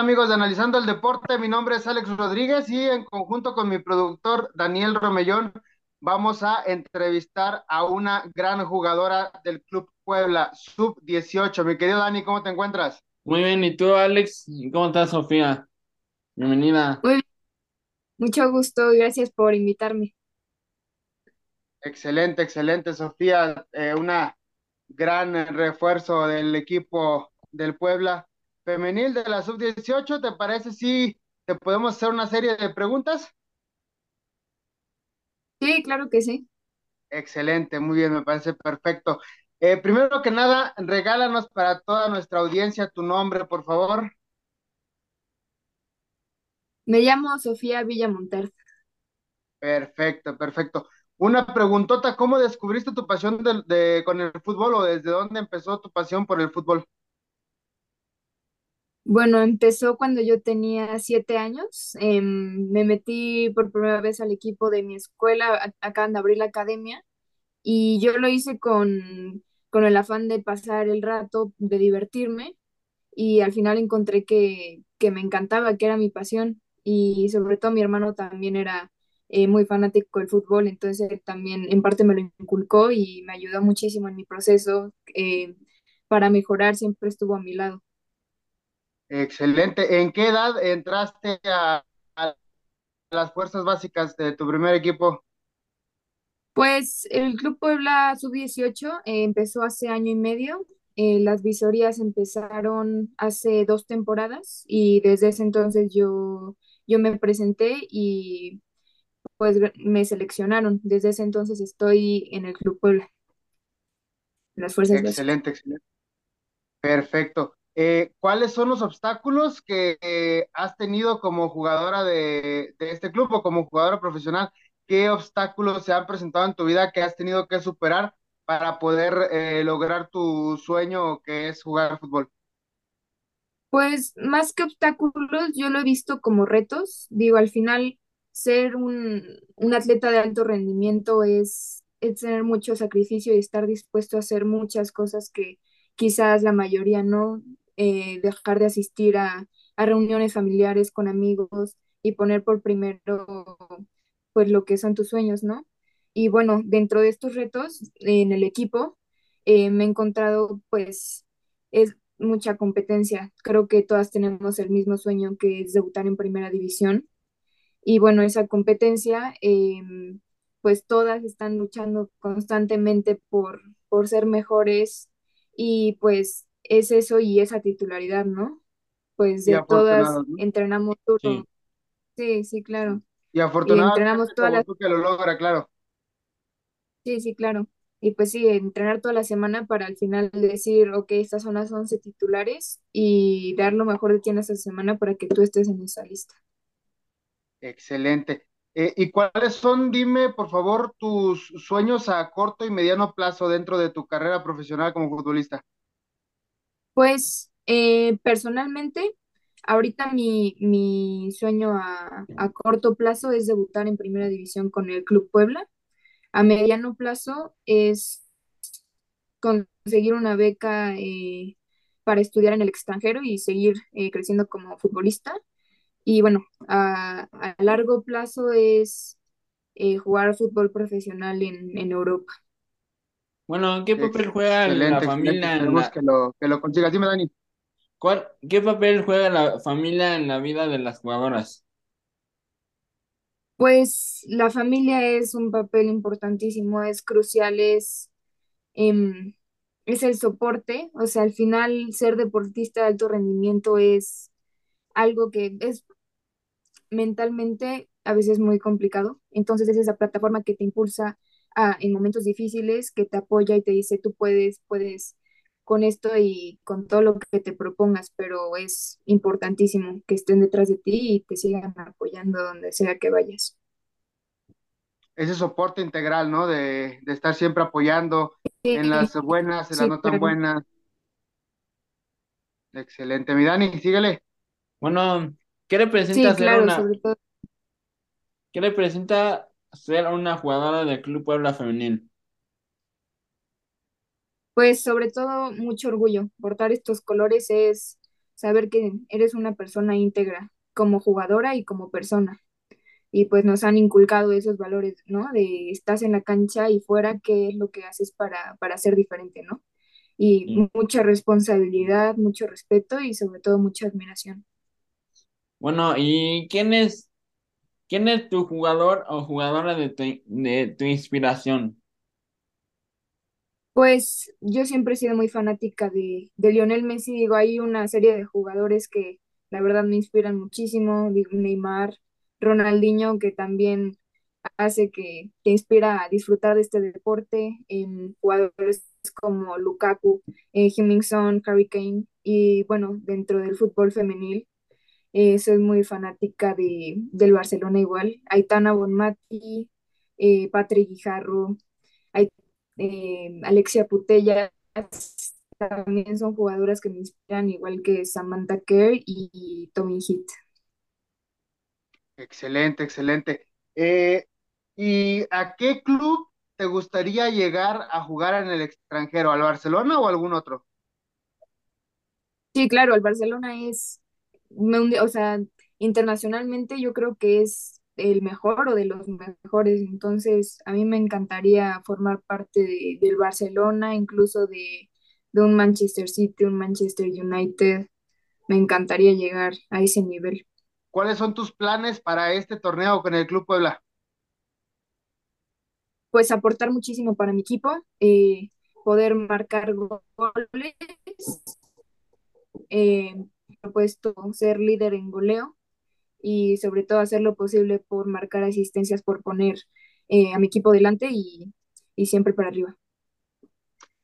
amigos de Analizando el Deporte? Mi nombre es Alex Rodríguez y en conjunto con mi productor Daniel Romellón vamos a entrevistar a una gran jugadora del Club Puebla, sub-18. Mi querido Dani, ¿cómo te encuentras? Muy bien, ¿y tú, Alex? ¿Cómo estás, Sofía? Bienvenida. Muy bien, mucho gusto, gracias por invitarme. Excelente, excelente, Sofía. Eh, una gran refuerzo del equipo del Puebla femenil de la sub-18. ¿Te parece si te podemos hacer una serie de preguntas? Sí, claro que sí. Excelente, muy bien, me parece perfecto. Eh, primero que nada, regálanos para toda nuestra audiencia tu nombre, por favor. Me llamo Sofía Villamonter. Perfecto, perfecto. Una preguntota, ¿cómo descubriste tu pasión de, de- con el fútbol o desde dónde empezó tu pasión por el fútbol? Bueno, empezó cuando yo tenía siete años. Em, me metí por primera vez al equipo de mi escuela, acaban de abrir la academia, y yo lo hice con, con el afán de pasar el rato, de divertirme, y al final encontré que, que me encantaba, que era mi pasión, y sobre todo mi hermano también era eh, muy fanático del fútbol, entonces también en parte me lo inculcó y me ayudó muchísimo en mi proceso eh, para mejorar, siempre estuvo a mi lado. Excelente. ¿En qué edad entraste a, a las fuerzas básicas de tu primer equipo? Pues el Club Puebla Sub-18 eh, empezó hace año y medio. Eh, las visorías empezaron hace dos temporadas y desde ese entonces yo, yo me presenté y pues me seleccionaron. Desde ese entonces estoy en el Club Puebla, en las fuerzas básicas. Excelente, excelente. Perfecto. Eh, ¿cuáles son los obstáculos que eh, has tenido como jugadora de, este club o como jugadora profesional? ¿Qué obstáculos se han presentado en tu vida que has tenido que superar para poder eh, lograr tu sueño que es jugar fútbol? Pues más que obstáculos, yo lo he visto como retos. Digo, al final, ser un, atleta de alto rendimiento es tener mucho sacrificio y estar dispuesto a hacer muchas cosas que quizás la mayoría no, eh, dejar de asistir a, reuniones familiares con amigos y poner por primero pues lo que son tus sueños, ¿no? Y bueno, dentro de estos retos en el equipo, eh, me he encontrado pues es mucha competencia. Creo que todas tenemos el mismo sueño que es debutar en primera división. Y bueno, esa competencia, eh, pues todas están luchando constantemente por, por ser mejores y pues es eso y esa titularidad, ¿no? Pues Y de todas entrenamos duro. Sí, sí, claro. Y Y afortunadamente entrenamos todas como las que lo logra, claro. Sí, sí, claro. Y pues sí, entrenar toda la semana para al final decir, ok, estas son las 11 titulares y dar lo mejor de ti en esa semana para que tú estés en esa lista. Excelente. Eh, ¿y cuáles son, dime, por favor, tus sueños a corto y mediano plazo dentro de tu carrera profesional como futbolista? Pues eh, personalmente, ahorita mi, mi sueño a, a corto plazo es debutar en primera división con el Club Puebla. A mediano plazo es conseguir una beca eh, para estudiar en el extranjero y seguir eh, creciendo como futbolista. Y bueno, a, a largo plazo es jugar fútbol profesional en, en Europa. Bueno, ¿qué papel juega la Excelente, familia en la... que lo, que lo consigas. Dime, Dani. ¿Cuál... ¿Qué papel juega la familia en la vida de las jugadoras? Pues la familia es un papel importantísimo, es crucial, es, em, es el soporte. O sea, al final ser deportista de alto rendimiento es algo que es mentalmente a veces muy complicado. Entonces es esa plataforma que te impulsa a, en momentos difíciles, que te apoya y te dice, tú puedes, puedes con esto y con todo lo que te propongas, pero es importantísimo que estén detrás de ti y te sigan apoyando donde sea que vayas. Ese soporte integral, ¿no? De, de estar siempre apoyando en las buenas, en las no tan buenas. Excelente. Mi Dani, síguele. Bueno, ¿qué representa Sí, ser claro, una... sobre todo. ¿Qué representa ser una jugadora del Club Puebla Femenil? Pues sobre todo mucho orgullo. Portar estos colores es saber que eres una persona íntegra como jugadora y como persona. Y pues nos han inculcado esos valores, ¿no? De estás en la cancha y fuera, ¿qué es lo que haces para, para ser diferente, ¿no? Y Sí. mucha responsabilidad, mucho respeto y sobre todo mucha admiración. Bueno, ¿y quién es, quién es tu jugador o jugadora de tu, de tu inspiración? Pues yo siempre he sido muy fanática de, de Lionel Messi. Digo, hay una serie de jugadores que la verdad me inspiran muchísimo. Digo, Neymar, Ronaldinho, que también hace que te inspira a disfrutar de este deporte. En jugadores como Lukaku, eh, Harry Kane. Y bueno, dentro del fútbol femenil, eh, soy muy fanática de, del Barcelona igual. Aitana Bonmati, eh, Patrick Guijarro eh, Alexia Putellas también son jugadoras que me inspiran, igual que Samantha Kerr y Tommy Heath. Excelente, excelente. Eh, ¿y a qué club te gustaría llegar a jugar en el extranjero? ¿Al Barcelona o algún otro? Sí, claro, el Barcelona es, o sea, internacionalmente yo creo que es el mejor o de los mejores, entonces a mí me encantaría formar parte de, del Barcelona, incluso de, de un Manchester City, un Manchester United, me encantaría llegar a ese nivel. ¿Cuáles son tus planes para este torneo con el Club Puebla? Pues aportar muchísimo para mi equipo, eh, poder marcar goles, eh, propuesto ser líder en goleo y sobre todo hacer lo posible por marcar asistencias, por poner eh, a mi equipo delante y, y, siempre para arriba.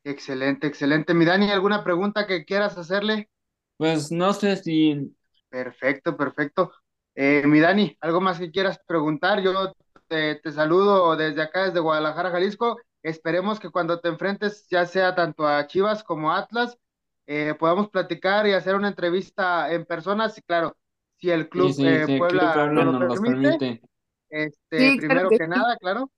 Excelente, excelente. Mi Dani, ¿alguna pregunta que quieras hacerle? Pues no sé si... Perfecto, perfecto. Eh, mi Dani, ¿algo más que quieras preguntar? Yo te, te, saludo desde acá, desde Guadalajara, Jalisco. Esperemos que cuando te enfrentes, ya sea tanto a Chivas como a Atlas, eh, podamos platicar y hacer una entrevista en persona. Sí, claro, si el Club sí, eh, sí, el Club Puebla Puebla no lo nos permite. permite. Este, Sí, claro primero que que sí. nada, claro.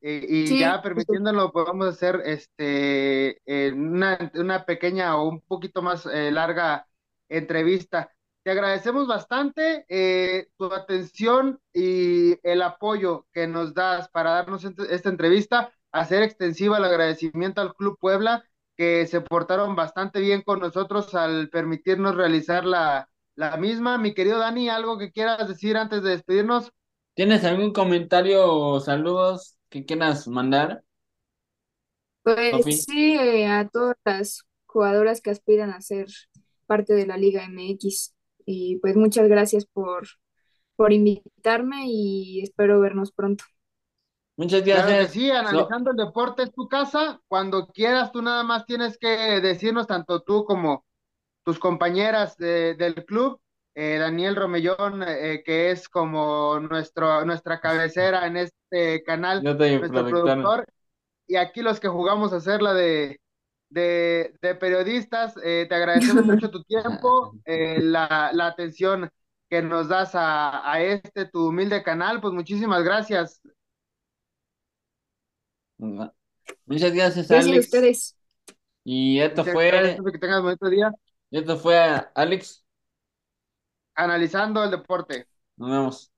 Eh, y Sí, ya permitiéndolo, podemos hacer este, eh, una, una pequeña o un poquito más eh, larga entrevista. Te agradecemos bastante eh, tu atención y el apoyo que nos das para darnos ent- esta entrevista, hacer extensiva el agradecimiento al Club Puebla, que se portaron bastante bien con nosotros al permitirnos realizar la, la misma. Mi querido Dani, ¿algo que quieras decir antes de despedirnos? ¿Tienes algún comentario o saludos que quieras mandar, pues sí, eh, a todas las jugadoras que aspiran a ser parte de la Liga MX. Y pues muchas gracias por, por invitarme y espero vernos pronto. Muchas Claro que gracias. sí, analizando el deporte es tu casa. Cuando quieras, tú nada más tienes que decirnos, tanto tú como tus compañeras de- del club, eh, Daniel Romellón, eh, que es como nuestro, nuestra cabecera en este canal, yo nuestro productor. productor, y aquí los que jugamos a hacer la de, de, de periodistas, eh, te agradecemos mucho tu tiempo, eh, la, la atención que nos das a, a este, tu humilde canal, pues muchísimas gracias. Muchas gracias, Gracias a Alex. ustedes. Y esto Muchas gracias, fue, que tengas un bonito día, esto fue Alex. analizando el deporte. Nos vemos.